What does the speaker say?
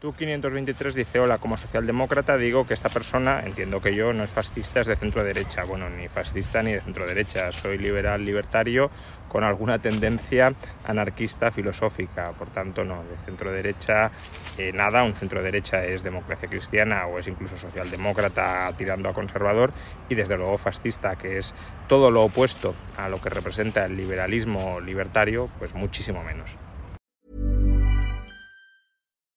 Tú 523 dice, hola, como socialdemócrata digo que esta persona, entiendo que yo, no es fascista, es de centro derecha. Bueno, ni fascista ni de centro derecha. Soy liberal libertario con alguna tendencia anarquista filosófica. Por tanto, no, de centro derecha eh, nada. Un centro derecha es democracia cristiana o es incluso socialdemócrata tirando a conservador. Y desde luego fascista, que es todo lo opuesto a lo que representa el liberalismo libertario, pues muchísimo menos.